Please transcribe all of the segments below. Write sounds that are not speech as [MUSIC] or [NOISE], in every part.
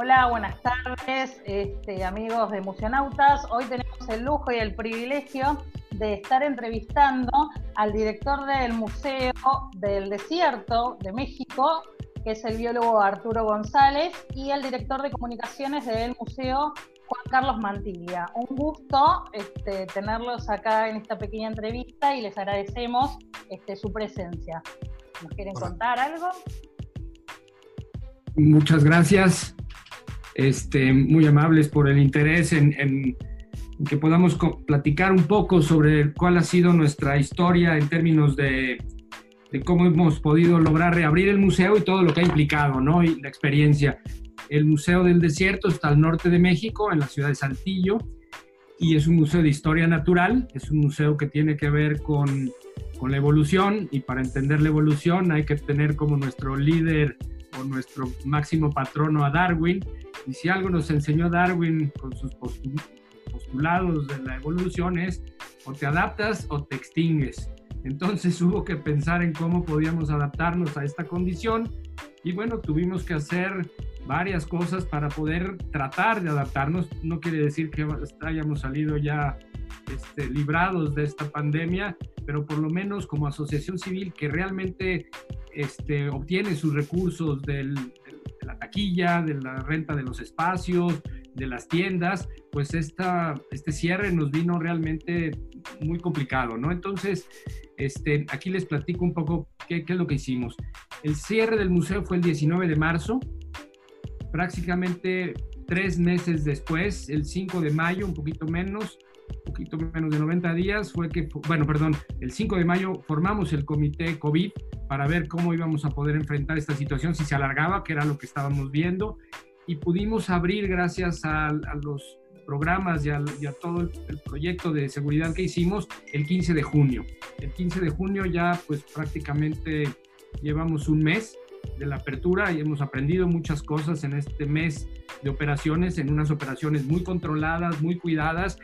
Hola, buenas tardes, este, amigos de Museonautas. Hoy tenemos el lujo y el privilegio de estar entrevistando al director del Museo del Desierto de México, que es el biólogo Arturo González, y el director de comunicaciones del Museo Juan Carlos Mantilla. Un gusto este, tenerlos acá en esta pequeña entrevista y les agradecemos este, su presencia. ¿Nos quieren contar algo? Muchas gracias. Este, muy amables por el interés en, que podamos platicar un poco sobre cuál ha sido nuestra historia en términos de, de, cómo hemos podido lograr reabrir el museo y todo lo que ha implicado, ¿no? Y la experiencia. El Museo del Desierto está al norte de México, en la ciudad de Saltillo, y es un museo de historia natural, es un museo que tiene que ver con, con la evolución, y para entender la evolución hay que tener como nuestro líder o nuestro máximo patrono a Darwin, y si algo nos enseñó Darwin con sus postulados de la evolución es o te adaptas o te extingues. Entonces [LAUGHS] hubo que pensar en cómo podíamos adaptarnos a esta condición y bueno, tuvimos que hacer varias cosas para poder tratar de adaptarnos. No quiere decir que hayamos salido ya este, librados de esta pandemia, pero por lo menos como asociación civil que realmente este, obtiene sus recursos del, de la taquilla, de la renta de los espacios, de las tiendas, pues esta, este cierre nos vino realmente muy complicado, ¿no? Entonces, este, aquí les platico un poco qué, qué es lo que hicimos. El cierre del museo fue el 19 de marzo, prácticamente tres meses después, el 5 de mayo, un poquito menos, poquito menos de 90 días, fue que, bueno, perdón, el 5 de mayo formamos el comité COVID para ver cómo íbamos a poder enfrentar esta situación, si se alargaba, que era lo que estábamos viendo, y pudimos abrir gracias a, los programas y a, todo el, el, proyecto de seguridad que hicimos el 15 de junio. El 15 de junio ya pues prácticamente llevamos un mes de la apertura y hemos aprendido muchas cosas en este mes de operaciones, en unas operaciones muy controladas, muy cuidadas.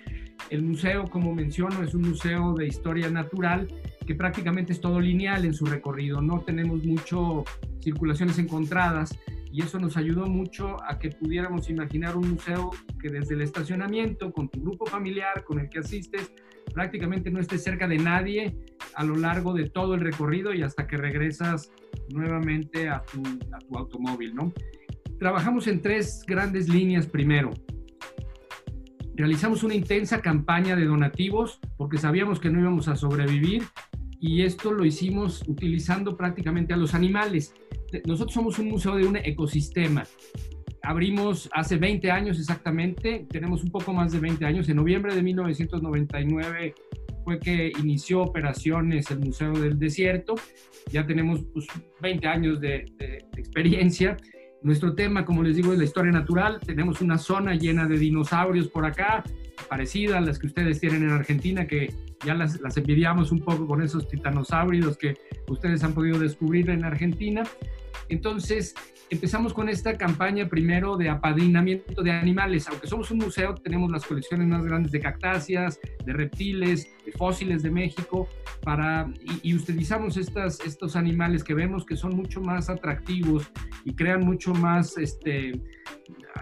El museo, como menciono, es un museo de historia natural que prácticamente es todo lineal en su recorrido, no tenemos mucho circulaciones encontradas y eso nos ayudó mucho a que pudiéramos imaginar un museo que desde el estacionamiento, con tu grupo familiar, con el que asistes, prácticamente no estés cerca de nadie a lo largo de todo el recorrido y hasta que regresas nuevamente a tu, a tu automóvil, ¿no? Trabajamos en tres grandes líneas primero. Realizamos una intensa campaña de donativos porque sabíamos que no íbamos a sobrevivir y esto lo hicimos utilizando prácticamente a los animales. Nosotros somos un museo de un ecosistema. Abrimos hace 20 años exactamente, tenemos un poco más de 20 años. En noviembre de 1999 fue que inició operaciones el Museo del Desierto. Ya tenemos pues, 20 años de, de, de experiencia. Nuestro tema, como les digo, es la historia natural. Tenemos una zona llena de dinosaurios por acá, parecida a las que ustedes tienen en Argentina, que ya las, las envidiamos un poco con esos titanosáuridos que ustedes han podido descubrir en Argentina. Entonces, empezamos con esta campaña primero de apadrinamiento de animales. Aunque somos un museo, tenemos las colecciones más grandes de cactáceas, de reptiles, de fósiles de México, para, y, y utilizamos estas, estos animales que vemos que son mucho más atractivos y crean mucho más, este,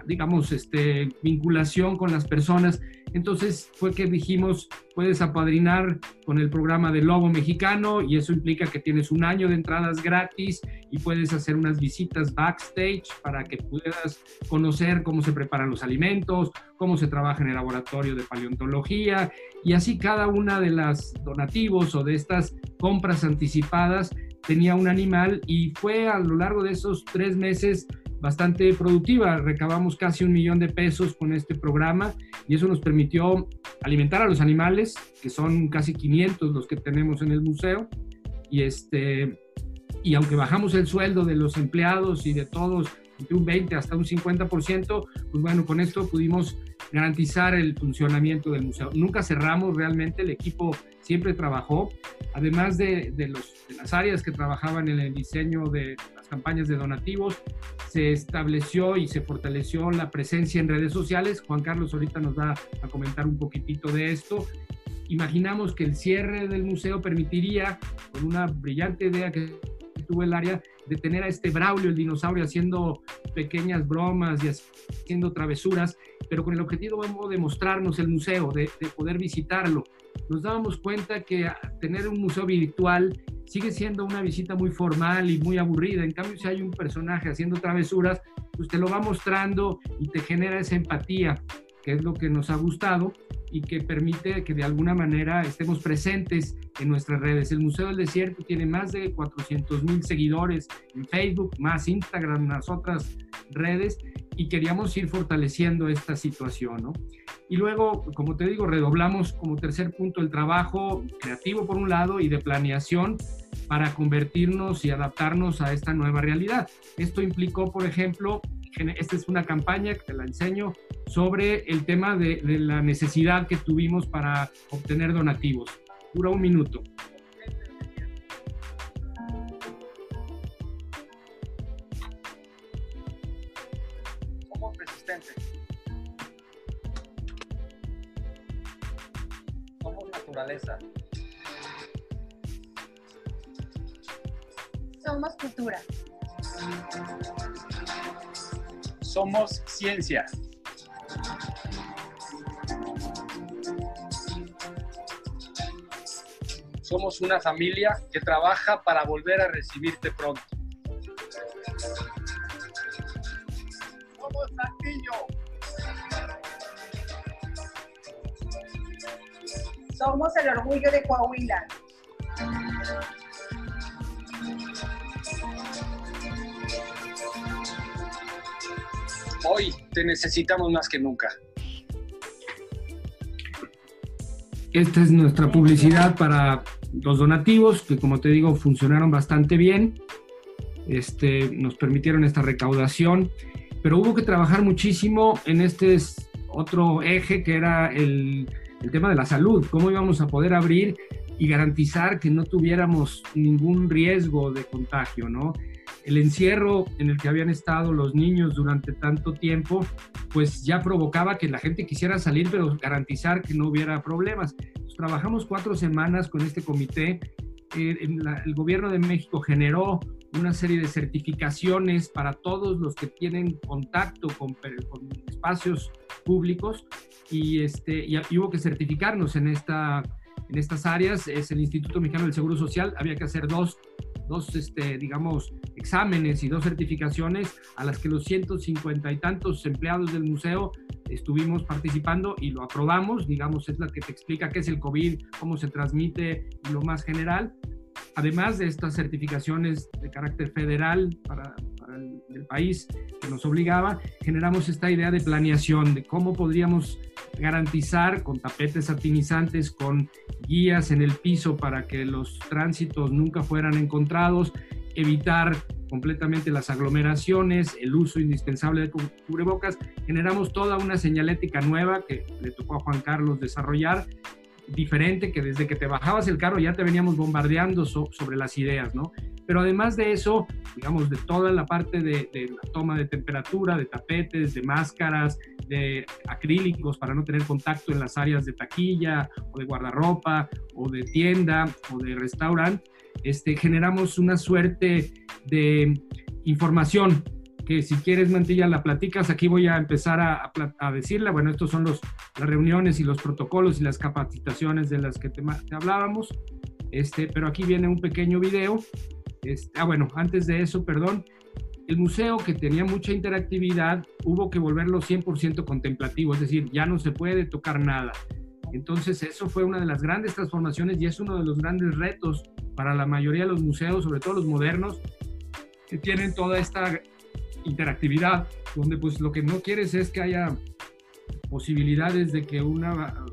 digamos, este, vinculación con las personas. Entonces fue que dijimos, puedes apadrinar con el programa del Lobo Mexicano y eso implica que tienes un año de entradas gratis y puedes hacer unas visitas backstage para que puedas conocer cómo se preparan los alimentos, cómo se trabaja en el laboratorio de paleontología y así cada una de las donativos o de estas compras anticipadas tenía un animal y fue a lo largo de esos tres meses bastante productiva. Recabamos casi un millón de pesos con este programa y eso nos permitió alimentar a los animales, que son casi 500 los que tenemos en el museo. Y, este, y aunque bajamos el sueldo de los empleados y de todos de un 20 hasta un 50%, pues bueno, con esto pudimos garantizar el funcionamiento del museo. Nunca cerramos realmente, el equipo siempre trabajó, además de, de, los, de las áreas que trabajaban en el diseño de campañas de donativos, se estableció y se fortaleció la presencia en redes sociales. Juan Carlos ahorita nos va a comentar un poquitito de esto. Imaginamos que el cierre del museo permitiría, con una brillante idea que tuvo el área de tener a este Braulio, el dinosaurio, haciendo pequeñas bromas y haciendo travesuras, pero con el objetivo de mostrarnos el museo, de, de poder visitarlo. Nos dábamos cuenta que tener un museo virtual sigue siendo una visita muy formal y muy aburrida. En cambio, si hay un personaje haciendo travesuras, pues te lo va mostrando y te genera esa empatía, que es lo que nos ha gustado y que permite que de alguna manera estemos presentes en nuestras redes. El Museo del Desierto tiene más de 400 mil seguidores en Facebook, más Instagram, más otras redes, y queríamos ir fortaleciendo esta situación, ¿no? Y luego, como te digo, redoblamos como tercer punto el trabajo creativo por un lado y de planeación para convertirnos y adaptarnos a esta nueva realidad. Esto implicó, por ejemplo, esta es una campaña que te la enseño sobre el tema de, de la necesidad que tuvimos para obtener donativos. Dura un minuto. Somos resistentes. Somos naturaleza. Somos cultura. Somos ciencia. Somos una familia que trabaja para volver a recibirte pronto. Somos Saltillo. Somos el orgullo de Coahuila. Te necesitamos más que nunca. Esta es nuestra publicidad para los donativos, que como te digo, funcionaron bastante bien. Este, nos permitieron esta recaudación, pero hubo que trabajar muchísimo en este otro eje que era el, el tema de la salud, cómo íbamos a poder abrir y garantizar que no tuviéramos ningún riesgo de contagio, ¿no? El encierro en el que habían estado los niños durante tanto tiempo, pues ya provocaba que la gente quisiera salir, pero garantizar que no hubiera problemas. trabajamos cuatro semanas con este comité. Eh, el gobierno de México generó una serie de certificaciones para todos los que tienen contacto con, espacios públicos y, este, y hubo que certificarnos en esta en estas áreas es el Instituto Mexicano del Seguro Social. Había que hacer dos, dos este, digamos, exámenes y dos certificaciones a las que los 150 y tantos empleados del museo estuvimos participando y lo aprobamos. Digamos, es la que te explica qué es el COVID, cómo se transmite y lo más general. Además de estas certificaciones de carácter federal para, el país que nos obligaba, generamos esta idea de planeación, de cómo podríamos garantizar con tapetes satinizantes, con guías en el piso para que los tránsitos nunca fueran encontrados, evitar completamente las aglomeraciones, el uso indispensable de cubrebocas. Generamos toda una señalética nueva que le tocó a Juan Carlos desarrollar, diferente, que desde que te bajabas el carro ya te veníamos bombardeando sobre las ideas, ¿no? Pero además de eso, digamos, de toda la parte de, de, la toma de temperatura, de tapetes, de máscaras, de acrílicos para no tener contacto en las áreas de taquilla o de guardarropa o de tienda o de restaurante, este, generamos una suerte de información que si quieres, Mantilla, la platicas. Aquí voy a empezar a, a, decirla. Bueno, estos son los, las reuniones y los protocolos y las capacitaciones de las que te, te hablábamos. Este, pero aquí viene un pequeño video. Este, ah, bueno, antes de eso, perdón, el museo que tenía mucha interactividad hubo que volverlo 100% contemplativo, es decir, ya no se puede tocar nada. Entonces eso fue una de las grandes transformaciones y es uno de los grandes retos para la mayoría de los museos, sobre todo los modernos, que tienen toda esta interactividad, donde pues lo que no quieres es que haya posibilidades de que una,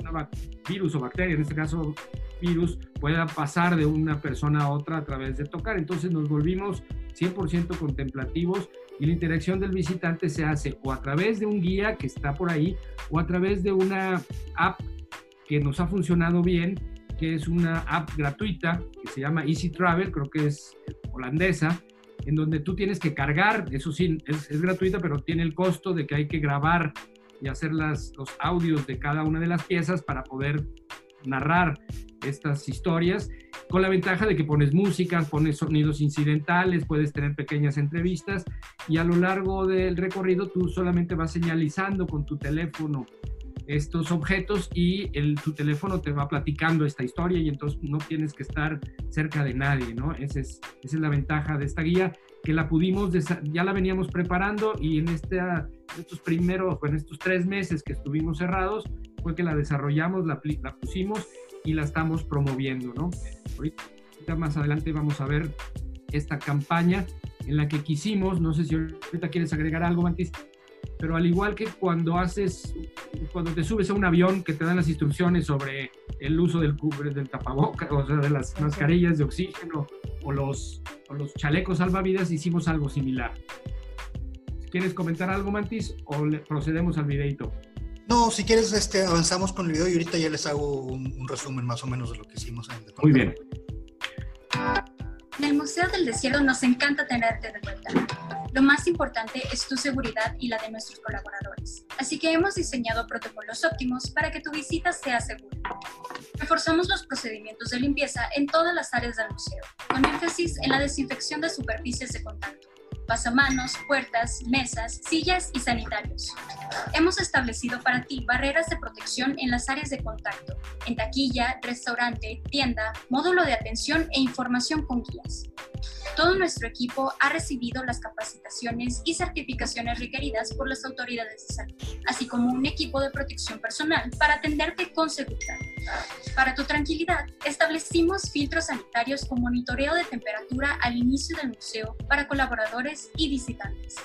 una virus o bacteria, en este caso virus, pueda pasar de una persona a otra a través de tocar. Entonces nos volvimos 100% contemplativos y la interacción del visitante se hace o a través de un guía que está por ahí o a través de una app que nos ha funcionado bien, que es una app gratuita que se llama Easy Travel, creo que es holandesa, en donde tú tienes que cargar, eso sí, es, es gratuita, pero tiene el costo de que hay que grabar y hacer las, los audios de cada una de las piezas para poder narrar estas historias con la ventaja de que pones música, pones sonidos incidentales, puedes tener pequeñas entrevistas y a lo largo del recorrido tú solamente vas señalizando con tu teléfono estos objetos y el, tu teléfono te va platicando esta historia y entonces no tienes que estar cerca de nadie, ¿no? Esa es, esa es la ventaja de esta guía, que la pudimos, ya la veníamos preparando y en estos primeros, en estos tres meses que estuvimos cerrados, fue que la desarrollamos, la, la pusimos y la estamos promoviendo, ¿no? Ahorita más adelante vamos a ver esta campaña en la que quisimos, no sé si ahorita quieres agregar algo, Mantis, pero al igual que cuando haces, cuando te subes a un avión que te dan las instrucciones sobre el uso del cubre, del tapaboca, o sea, de las mascarillas de oxígeno o los, o los chalecos salvavidas, hicimos algo similar. ¿Quieres comentar algo, Mantis, o le procedemos al videito? No, si quieres, este, avanzamos con el video y ahorita ya les hago un, resumen más o menos de lo que hicimos. En Muy bien. En el Museo del Desierto nos encanta tenerte de vuelta. Lo más importante es tu seguridad y la de nuestros colaboradores. Así que hemos diseñado protocolos óptimos para que tu visita sea segura. Reforzamos los procedimientos de limpieza en todas las áreas del museo, con énfasis en la desinfección de superficies de contacto pasamanos, puertas, mesas, sillas y sanitarios. Hemos establecido para ti barreras de protección en las áreas de contacto, en taquilla, restaurante, tienda, módulo de atención e información con guías. Todo nuestro equipo ha recibido las capacitaciones y certificaciones requeridas por las autoridades de salud, así como un equipo de protección personal para atenderte con seguridad. Para tu tranquilidad, establecimos filtros sanitarios con monitoreo de temperatura al inicio del museo para colaboradores y visitantes.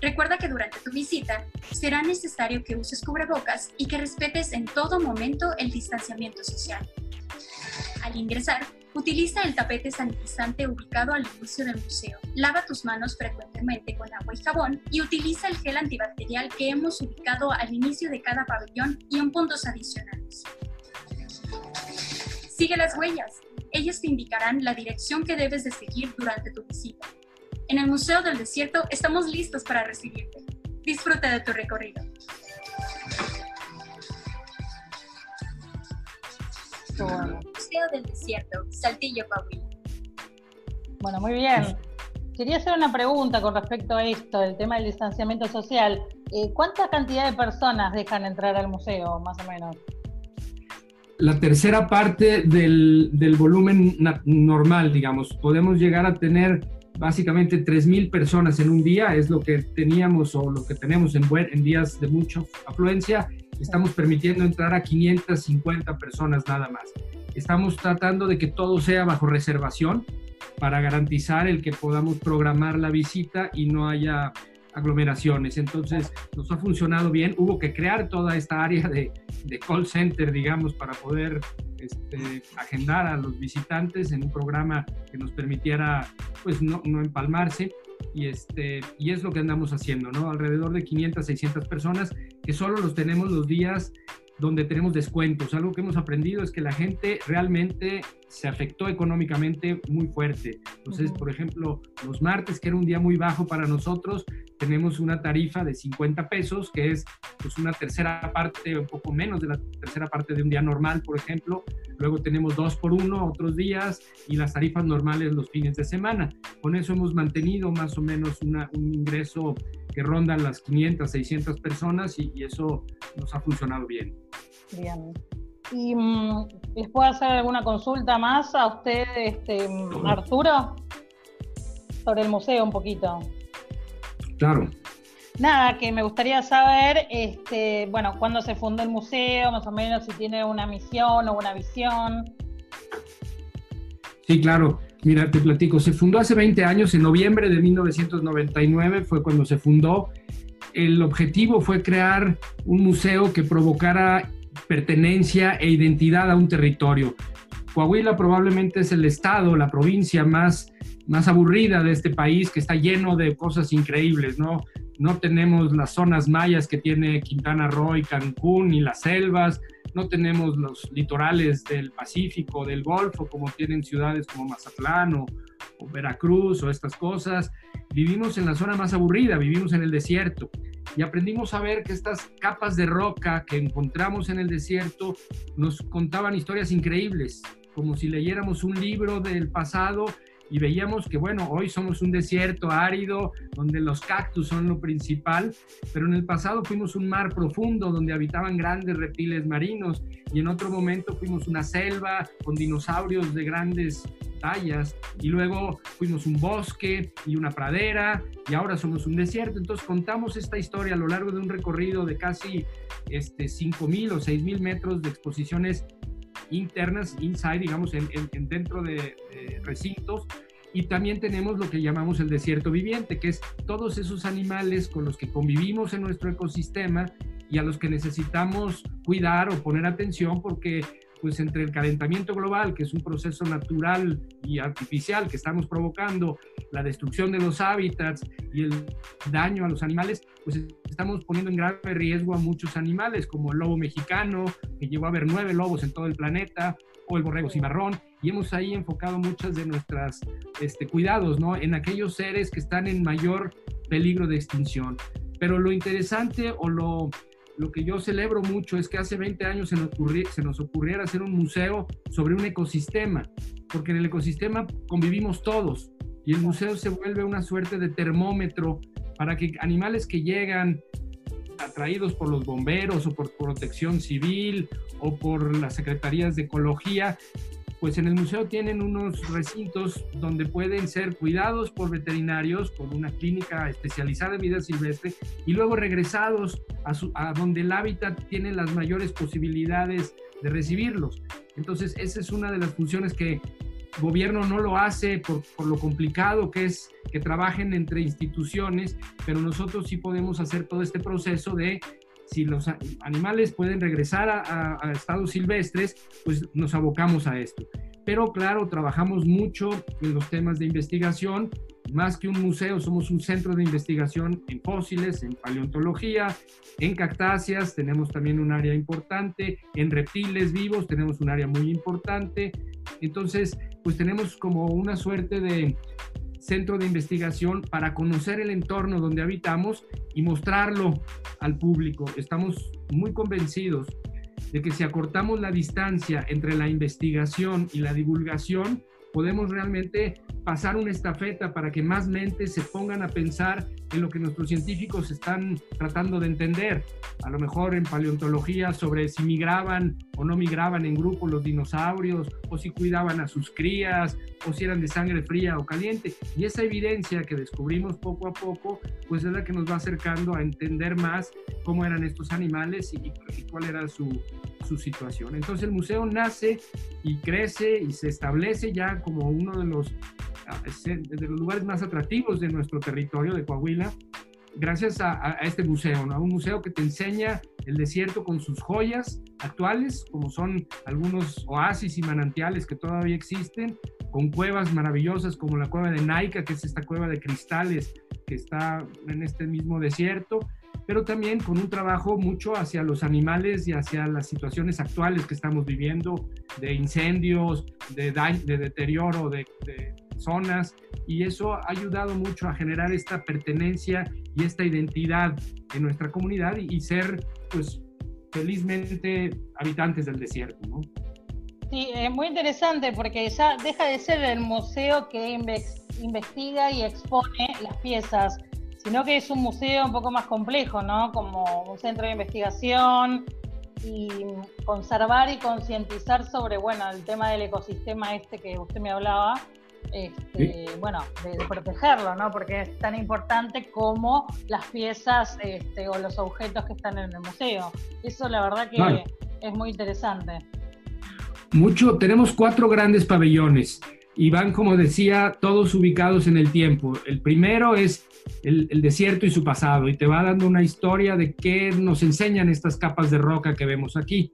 Recuerda que durante tu visita será necesario que uses cubrebocas y que respetes en todo momento el distanciamiento social. Al ingresar, utiliza el tapete sanitizante ubicado al inicio del museo. Lava tus manos frecuentemente con agua y jabón y utiliza el gel antibacterial que hemos ubicado al inicio de cada pabellón y en puntos adicionales. Sigue las huellas. Ellas te indicarán la dirección que debes de seguir durante tu visita. En el Museo del Desierto estamos listos para recibirte. Disfruta de tu recorrido. Museo del Desierto, Saltillo, Coahuila. Bueno, muy bien. Quería hacer una pregunta con respecto a esto, el tema del distanciamiento social. Eh, ¿Cuánta cantidad de personas dejan entrar al museo, más o menos? La tercera parte del, del volumen normal, digamos. Podemos llegar a tener básicamente 3.000 personas en un día, es lo que teníamos o lo que tenemos en, en días de mucha afluencia. Estamos permitiendo entrar a 550 personas nada más. Estamos tratando de que todo sea bajo reservación para garantizar el que podamos programar la visita y no haya aglomeraciones. Entonces, nos ha funcionado bien. Hubo que crear toda esta área de, de call center, digamos, para poder este, agendar a los visitantes en un programa que nos permitiera, pues, no, no empalmarse. Y, este, y es lo que andamos haciendo, ¿no? Alrededor de 500, 600 personas que solo los tenemos los días donde tenemos descuentos. Algo que hemos aprendido es que la gente realmente se afectó económicamente muy fuerte. Entonces, por ejemplo, los martes, que era un día muy bajo para nosotros, tenemos una tarifa de 50 pesos, que es pues, una tercera parte, un poco menos de la tercera parte de un día normal, por ejemplo. Luego tenemos dos por uno otros días y las tarifas normales los fines de semana. Con eso hemos mantenido más o menos un ingreso que rondan las 500, 600 personas y, eso nos ha funcionado bien. Bien. ¿Y mm, les puedo hacer alguna consulta más a usted, este, Arturo? Sobre el museo un poquito. Claro. Nada, que me gustaría saber, este, bueno, cuándo se fundó el museo, más o menos si tiene una misión o una visión. Sí, claro. Mira, te platico, se fundó hace 20 años, en noviembre de 1999 fue cuando se fundó. El objetivo fue crear un museo que provocara pertenencia e identidad a un territorio. Coahuila probablemente es el estado, la provincia más, más aburrida de este país, que está lleno de cosas increíbles, ¿no? No tenemos las zonas mayas que tiene Quintana Roo y Cancún, ni las selvas, no tenemos los litorales del Pacífico, del Golfo, como tienen ciudades como Mazatlán o, Veracruz o estas cosas. Vivimos en la zona más aburrida, vivimos en el desierto y aprendimos a ver que estas capas de roca que encontramos en el desierto nos contaban historias increíbles. como si leyéramos un libro del pasado y veíamos que, bueno, hoy somos un desierto árido donde los cactus son lo principal, pero en el pasado fuimos un mar profundo donde habitaban grandes reptiles marinos y en otro momento fuimos una selva con dinosaurios de grandes tallas y luego fuimos un bosque y una pradera y ahora somos un desierto. Entonces contamos esta historia a lo largo de un recorrido de casi este, 5.000 o 6.000 metros de exposiciones internas, inside, digamos, en, dentro de, recintos. Y también tenemos lo que llamamos el desierto viviente, que es todos esos animales con los que convivimos en nuestro ecosistema y a los que necesitamos cuidar o poner atención porque pues entre el calentamiento global, que es un proceso natural y artificial que estamos provocando, la destrucción de los hábitats y el daño a los animales, pues estamos poniendo en grave riesgo a muchos animales, como el lobo mexicano, que llegó a haber nueve lobos en todo el planeta, o el borrego cimarrón, y hemos ahí enfocado muchas de nuestras este, cuidados, ¿no? En aquellos seres que están en mayor peligro de extinción. Pero lo interesante o lo lo que yo celebro mucho es que hace 20 años se nos, ocurriera hacer un museo sobre un ecosistema, porque en el ecosistema convivimos todos y el museo se vuelve una suerte de termómetro para que animales que llegan atraídos por los bomberos o por protección civil o por las secretarías de ecología pues en el museo tienen unos recintos donde pueden ser cuidados por veterinarios con una clínica especializada en vida silvestre y luego regresados a, donde el hábitat tiene las mayores posibilidades de recibirlos. Entonces, esa es una de las funciones que gobierno no lo hace por, lo complicado que es que trabajen entre instituciones, pero nosotros sí podemos hacer todo este proceso de si los animales pueden regresar a, estados silvestres, pues nos abocamos a esto. Pero claro, trabajamos mucho en los temas de investigación. Más que un museo, somos un centro de investigación en fósiles, en paleontología, en cactáceas, tenemos también un área importante, en reptiles vivos tenemos un área muy importante. Entonces, pues tenemos como una suerte de, centro de investigación para conocer el entorno donde habitamos y mostrarlo al público. Estamos muy convencidos de que si acortamos la distancia entre la investigación y la divulgación, podemos realmente pasar una estafeta para que más mentes se pongan a pensar en lo que nuestros científicos están tratando de entender. A lo mejor en paleontología sobre si migraban o no migraban en grupo los dinosaurios, o si cuidaban a sus crías, o si eran de sangre fría o caliente. Y esa evidencia que descubrimos poco a poco, pues es la que nos va acercando a entender más cómo eran estos animales y, y cuál era su, su situación. Entonces el museo nace y crece y se establece ya como uno de los, de los lugares más atractivos de nuestro territorio de Coahuila, gracias a, este museo, ¿no? Un museo que te enseña el desierto con sus joyas actuales, como son algunos oasis y manantiales que todavía existen, con cuevas maravillosas como la cueva de Naica, que es esta cueva de cristales que está en este mismo desierto, pero también con un trabajo mucho hacia los animales y hacia las situaciones actuales que estamos viviendo, de incendios, de, de deterioro de, zonas, y eso ha ayudado mucho a generar esta pertenencia y esta identidad en nuestra comunidad y, ser, pues, felizmente habitantes del desierto, ¿no? Sí, es muy interesante porque ya deja de ser el museo que investiga y expone las piezas sino que es un museo un poco más complejo, ¿no? Como un centro de investigación y conservar y concientizar sobre, bueno, el tema del ecosistema este que usted me hablaba, este, bueno, de, protegerlo, ¿no? Porque es tan importante como las piezas este, o los objetos que están en el museo. Eso la verdad que es muy interesante. Mucho, tenemos cuatro grandes pabellones y van, como decía, todos ubicados en el tiempo. El primero es el, desierto y su pasado y te va dando una historia de qué nos enseñan estas capas de roca que vemos aquí.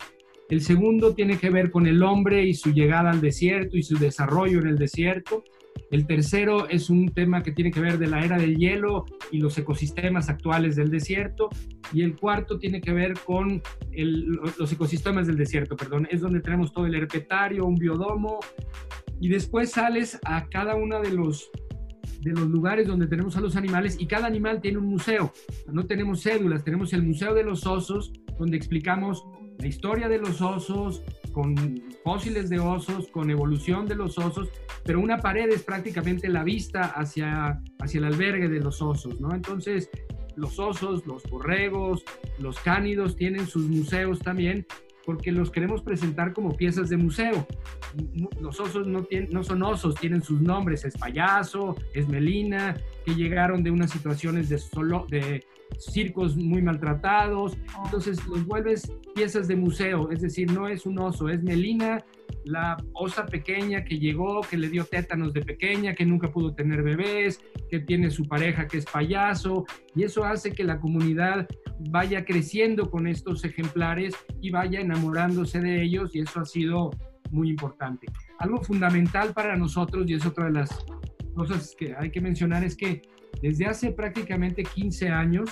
El segundo tiene que ver con el hombre y su llegada al desierto y su desarrollo en el desierto. El tercero es un tema que tiene que ver de la era del hielo y los ecosistemas actuales del desierto. Y el cuarto tiene que ver con los ecosistemas del desierto, perdón. Es donde tenemos todo el herpetario, un biodomo. Y después sales a cada uno de los de los lugares donde tenemos a los animales y cada animal tiene un museo. No tenemos cédulas, tenemos el Museo de los Osos, donde explicamos la historia de los osos, con fósiles de osos, con evolución de los osos, pero una pared es prácticamente la vista hacia, hacia el albergue de los osos, ¿no? Entonces, los osos, los borregos, los cánidos tienen sus museos también porque los queremos presentar como piezas de museo. Los osos no, tienen, no son osos, tienen sus nombres, es payaso, es melina, que llegaron de unas situaciones de, solo, de circos muy maltratados, entonces los vuelves piezas de museo, es decir, no es un oso, es Melina, la osa pequeña que llegó, que le dio tétanos de pequeña, que nunca pudo tener bebés, que tiene su pareja que es payaso, y eso hace que la comunidad vaya creciendo con estos ejemplares y vaya enamorándose de ellos, y eso ha sido muy importante. Algo fundamental para nosotros, y es otra de las cosas que hay que mencionar, es que desde hace prácticamente 15 años,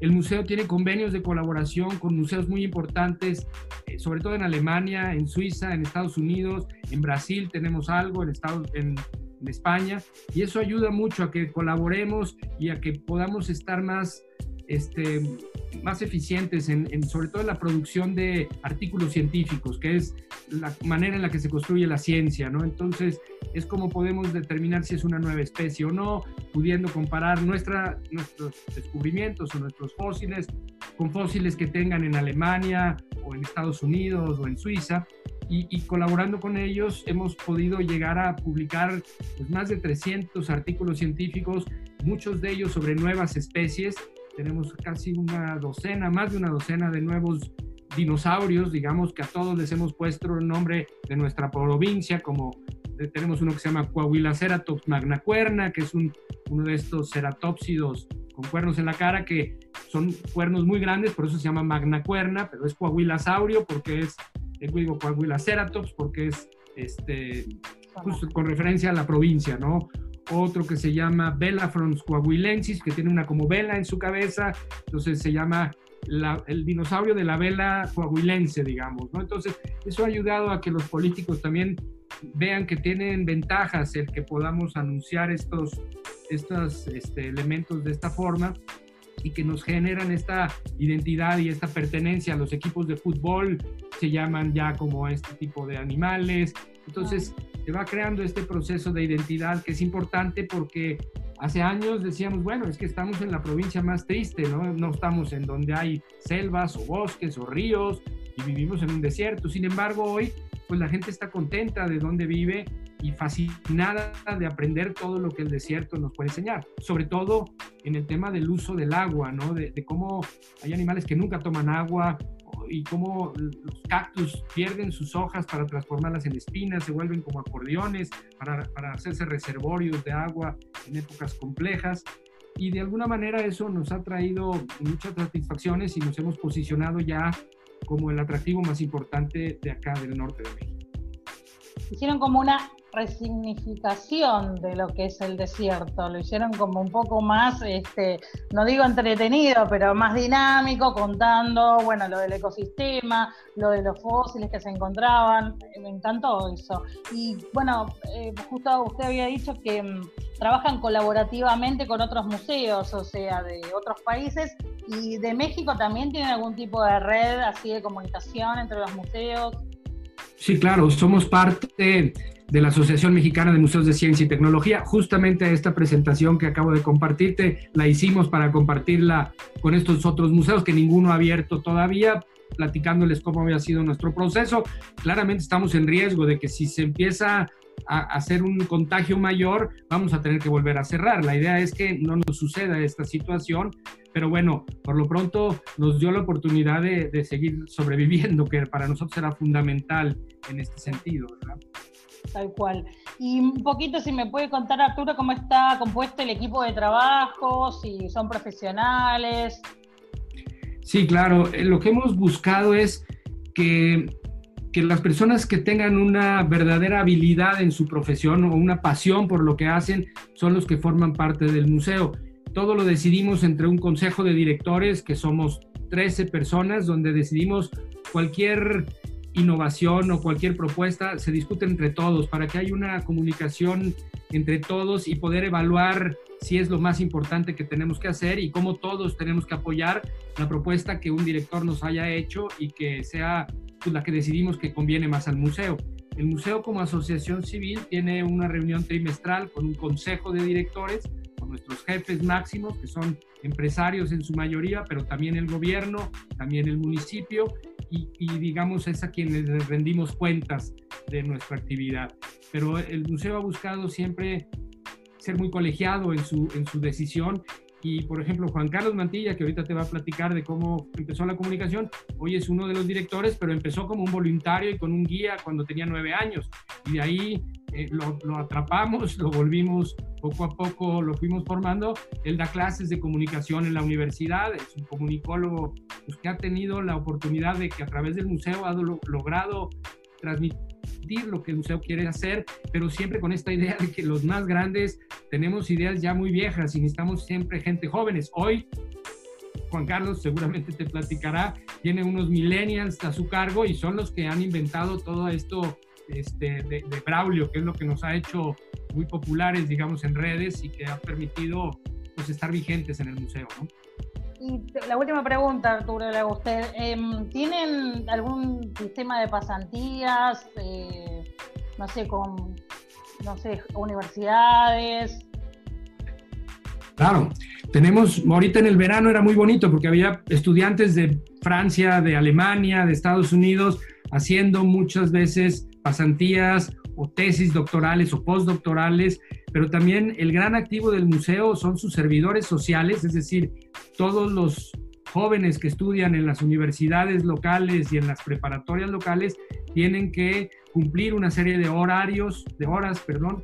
el museo tiene convenios de colaboración con museos muy importantes, eh, sobre todo en Alemania, en Suiza, en Estados Unidos, en Brasil tenemos algo, en, Estados, en, en España, y eso ayuda mucho a que colaboremos y a que podamos estar más este, más eficientes, en, sobre todo en la producción de artículos científicos, que es la manera en la que se construye la ciencia, ¿no? Entonces, es como podemos determinar si es una nueva especie o no, pudiendo comparar nuestra, nuestros descubrimientos o nuestros fósiles con fósiles que tengan en Alemania o en Estados Unidos o en Suiza. Y, colaborando con ellos hemos podido llegar a publicar pues, más de 300 artículos científicos, muchos de ellos sobre nuevas especies tenemos casi una docena, más de una docena de nuevos dinosaurios, digamos que a todos les hemos puesto el nombre de nuestra provincia, como tenemos uno que se llama Coahuila-Ceratops magnacuerna, que es un, uno de estos ceratópsidos con cuernos en la cara, que son cuernos muy grandes, por eso se llama magnacuerna, pero es Coahuilasaurio porque es, digo Coahuila-Ceratops porque es este, justo con referencia a la provincia, ¿no? Otro que se llama Belafrons coahuilensis, que tiene una como vela en su cabeza, entonces se llama el dinosaurio de la vela coahuilense, digamos, ¿no? Entonces, eso ha ayudado a que los políticos también vean que tienen ventajas el que podamos anunciar estos, estos este, elementos de esta forma y que nos generan esta identidad y esta pertenencia los equipos de fútbol, se llaman ya como este tipo de animales. Entonces, se va creando este proceso de identidad que es importante porque hace años decíamos, bueno, es que estamos en la provincia más triste, ¿no? No estamos en donde hay selvas o bosques o ríos y vivimos en un desierto. Sin embargo, hoy, pues la gente está contenta de dónde vive y fascinada de aprender todo lo que el desierto nos puede enseñar, sobre todo en el tema del uso del agua, ¿no? De, de cómo hay animales que nunca toman agua, y cómo los cactus pierden sus hojas para transformarlas en espinas, se vuelven como acordeones para, para hacerse reservorios de agua en épocas complejas. Y de alguna manera eso nos ha traído muchas satisfacciones y nos hemos posicionado ya como el atractivo más importante de acá del norte de México. Hicieron como una resignificación de lo que es el desierto, lo hicieron como un poco más, este, no digo entretenido, pero más dinámico, contando, bueno, lo del ecosistema, lo de los fósiles que se encontraban, me encantó eso. Y bueno, eh, justo usted había dicho que mm, trabajan colaborativamente con otros museos, o sea, de otros países, y de México también tienen algún tipo de red así de comunicación entre los museos. Sí, claro, somos parte de la Asociación Mexicana de Museos de Ciencia y Tecnología. Justamente esta presentación que acabo de compartirte la hicimos para compartirla con estos otros museos que ninguno ha abierto todavía, platicándoles cómo había sido nuestro proceso. Claramente estamos en riesgo de que si se empieza a hacer un contagio mayor, vamos a tener que volver a cerrar. La idea es que no nos suceda esta situación, pero bueno, por lo pronto nos dio la oportunidad de, seguir sobreviviendo, que para nosotros será fundamental en este sentido, ¿verdad? Tal cual. Y un poquito si me puede contar Arturo cómo está compuesto el equipo de trabajo, si son profesionales. Sí, claro. Eh, lo que hemos buscado es que, que las personas que tengan una verdadera habilidad en su profesión o una pasión por lo que hacen son los que forman parte del museo. Todo lo decidimos entre un consejo de directores, que somos 13 personas, donde decidimos cualquier innovación o cualquier propuesta se discute entre todos para que haya una comunicación entre todos y poder evaluar si es lo más importante que tenemos que hacer y cómo todos tenemos que apoyar la propuesta que un director nos haya hecho y que sea pues, la que decidimos que conviene más al museo. El museo como asociación civil tiene una reunión trimestral con un consejo de directores, con nuestros jefes máximos, que son empresarios en su mayoría, pero también el gobierno, también el municipio, y, y digamos es a quienes les rendimos cuentas de nuestra actividad. Pero el museo ha buscado siempre ser muy colegiado en su, en su decisión y, por ejemplo, Juan Carlos Mantilla, que ahorita te va a platicar de cómo empezó la comunicación, hoy es uno de los directores, pero empezó como un voluntario y con un guía cuando tenía nueve años. Y de ahí eh, lo, lo, atrapamos, lo volvimos poco a poco, lo fuimos formando. Él da clases de comunicación en la universidad, es un comunicólogo pues, que ha tenido la oportunidad de que a través del museo ha lo, logrado transmitir lo que el museo quiere hacer, pero siempre con esta idea de que los más grandes tenemos ideas ya muy viejas y necesitamos siempre gente jóvenes. Hoy, Juan Carlos seguramente te platicará, tiene unos millennials a su cargo y son los que han inventado todo esto este, de, de Braulio, que es lo que nos ha hecho muy populares, digamos, en redes y que ha permitido pues, estar vigentes en el museo. ¿no? Y la última pregunta, Arturo, le usted. Eh, ¿Tienen algún sistema de pasantías, eh, no sé, con, no sé, universidades? Claro, tenemos, ahorita en el verano era muy bonito porque había estudiantes de Francia, de Alemania, de Estados Unidos, haciendo muchas veces pasantías o tesis doctorales o postdoctorales, pero también el gran activo del museo son sus servidores sociales, es decir, todos los jóvenes que estudian en las universidades locales y en las preparatorias locales tienen que cumplir una serie de horarios, de horas, perdón,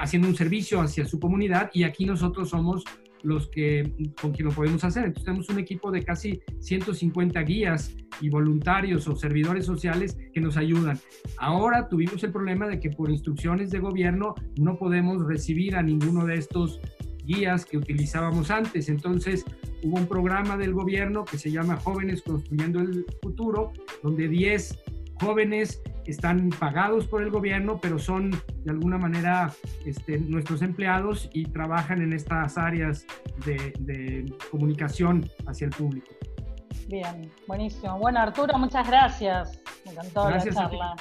haciendo un servicio hacia su comunidad y aquí nosotros somos los que con quien lo podemos hacer. Entonces tenemos un equipo de casi 150 guías y voluntarios o servidores sociales que nos ayudan. Ahora tuvimos el problema de que por instrucciones de gobierno no podemos recibir a ninguno de estos guías que utilizábamos antes. Entonces hubo un programa del gobierno que se llama Jóvenes Construyendo el Futuro, donde 10 jóvenes están pagados por el gobierno, pero son de alguna manera este, nuestros empleados y trabajan en estas áreas de, de, comunicación hacia el público. Bien, buenísimo. Bueno, Arturo, muchas gracias. Me encantó gracias la charla.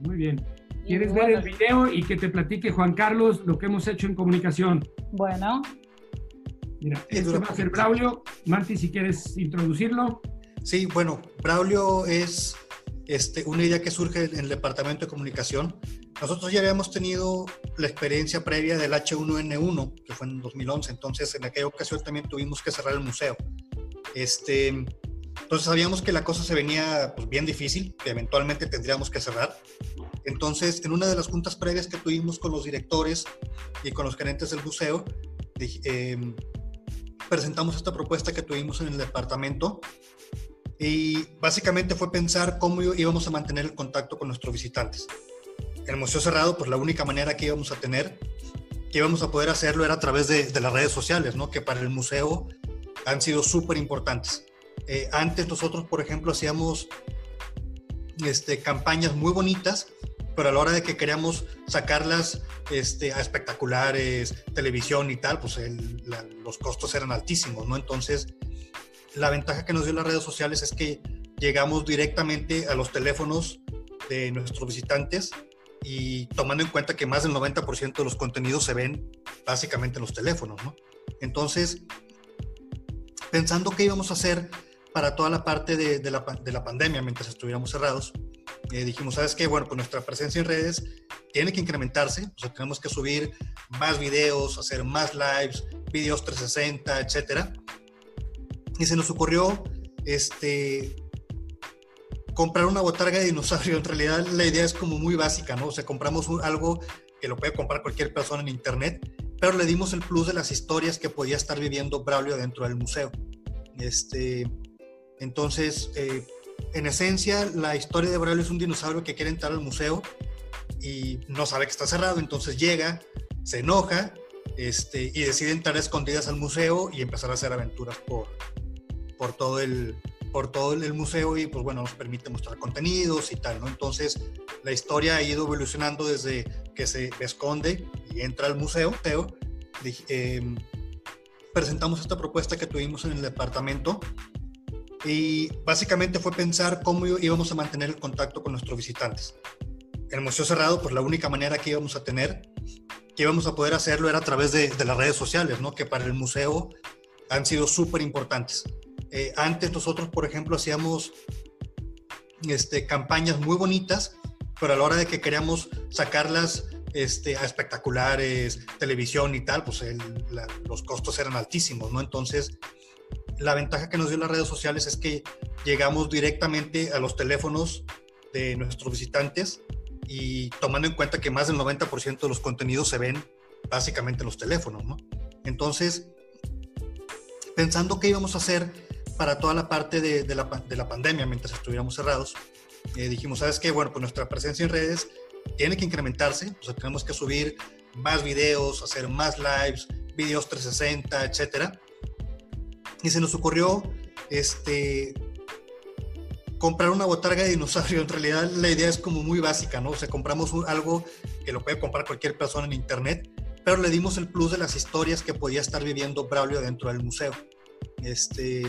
Muy bien. ¿Quieres ver el video y que te platique Juan Carlos lo que hemos hecho en comunicación? Bueno. Mira, este va a ser Braulio. Marti, si quieres introducirlo. Sí, bueno, Braulio es este, una idea que surge en el Departamento de Comunicación. Nosotros ya habíamos tenido la experiencia previa del H1N1, que fue en 2011, entonces en aquella ocasión también tuvimos que cerrar el museo. Este, entonces sabíamos que la cosa se venía pues, bien difícil, que eventualmente tendríamos que cerrar. Entonces, en una de las juntas previas que tuvimos con los directores y con los gerentes del museo, eh, presentamos esta propuesta que tuvimos en el departamento y básicamente fue pensar cómo íbamos a mantener el contacto con nuestros visitantes. El museo cerrado, pues la única manera que íbamos a tener, que íbamos a poder hacerlo era a través de, de las redes sociales, ¿no? que para el museo han sido súper importantes. Eh, antes nosotros, por ejemplo, hacíamos este, campañas muy bonitas, pero a la hora de que queríamos sacarlas este, a espectaculares, televisión y tal, pues el, la, los costos eran altísimos, ¿no? Entonces, la ventaja que nos dio las redes sociales es que llegamos directamente a los teléfonos de nuestros visitantes y tomando en cuenta que más del 90% de los contenidos se ven básicamente en los teléfonos, ¿no? Entonces, pensando qué íbamos a hacer para toda la parte de, la, pandemia mientras estuviéramos cerrados, eh, dijimos, ¿sabes qué? Bueno, pues nuestra presencia en redes tiene que incrementarse, o sea, tenemos que subir más videos, hacer más lives, videos 360, etcétera y se nos ocurrió este, comprar una botarga de dinosaurio. En realidad la idea es como muy básica, ¿no? O sea, compramos algo que lo puede comprar cualquier persona en internet, pero le dimos el plus de las historias que podía estar viviendo Braulio dentro del museo. Este, entonces, eh, en esencia, la historia de Braulio es un dinosaurio que quiere entrar al museo y no sabe que está cerrado, entonces llega, se enoja este, y decide entrar a escondidas al museo y empezar a hacer aventuras por, por todo el, por todo el museo y pues bueno, nos permite mostrar contenidos y tal, ¿no? Entonces la historia ha ido evolucionando desde que se esconde y entra al museo, Teo. Eh, presentamos esta propuesta que tuvimos en el departamento y básicamente fue pensar cómo íbamos a mantener el contacto con nuestros visitantes. El museo cerrado, pues la única manera que íbamos a tener, que íbamos a poder hacerlo era a través de, las redes sociales, ¿no? que para el museo han sido súper importantes. Eh, antes nosotros, por ejemplo, hacíamos este, campañas muy bonitas, pero a la hora de que queríamos sacarlas este, a espectaculares, televisión y tal, pues los costos eran altísimos, ¿no? Entonces, la ventaja que nos dio las redes sociales es que llegamos directamente a los teléfonos de nuestros visitantes y tomando en cuenta que más del 90% de los contenidos se ven básicamente en los teléfonos, ¿no? Entonces, pensando qué íbamos a hacer para toda la parte de, la, de la, pandemia mientras estuviéramos cerrados, eh, dijimos, ¿sabes qué? Bueno, pues nuestra presencia en redes tiene que incrementarse, o sea, tenemos que subir más videos, hacer más lives, videos 360, etcétera. Y se nos ocurrió este, comprar una botarga de dinosaurio. En realidad la idea es como muy básica, ¿no? O sea, compramos algo que lo puede comprar cualquier persona en internet, pero le dimos el plus de las historias que podía estar viviendo Braulio dentro del museo. Este,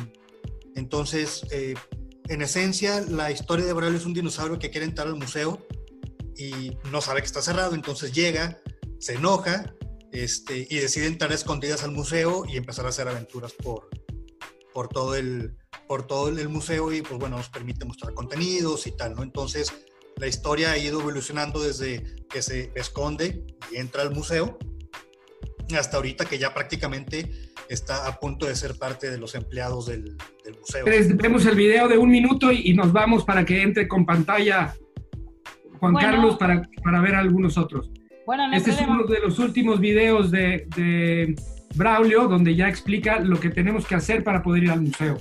entonces, eh, en esencia, la historia de Braulio es un dinosaurio que quiere entrar al museo y no sabe que está cerrado, entonces llega, se enoja este, y decide entrar escondidas al museo y empezar a hacer aventuras por, por, todo, el, por todo el museo y pues bueno, nos permite mostrar contenidos y tal, ¿no? Entonces la historia ha ido evolucionando desde que se esconde y entra al museo hasta ahorita que ya prácticamente está a punto de ser parte de los empleados del, museo. Vemos el video de un minuto y, nos vamos para que entre con pantalla Juan Carlos para, para ver algunos otros. Bueno, este es uno de los últimos videos de, de Braulio, donde ya explica lo que tenemos que hacer para poder ir al museo.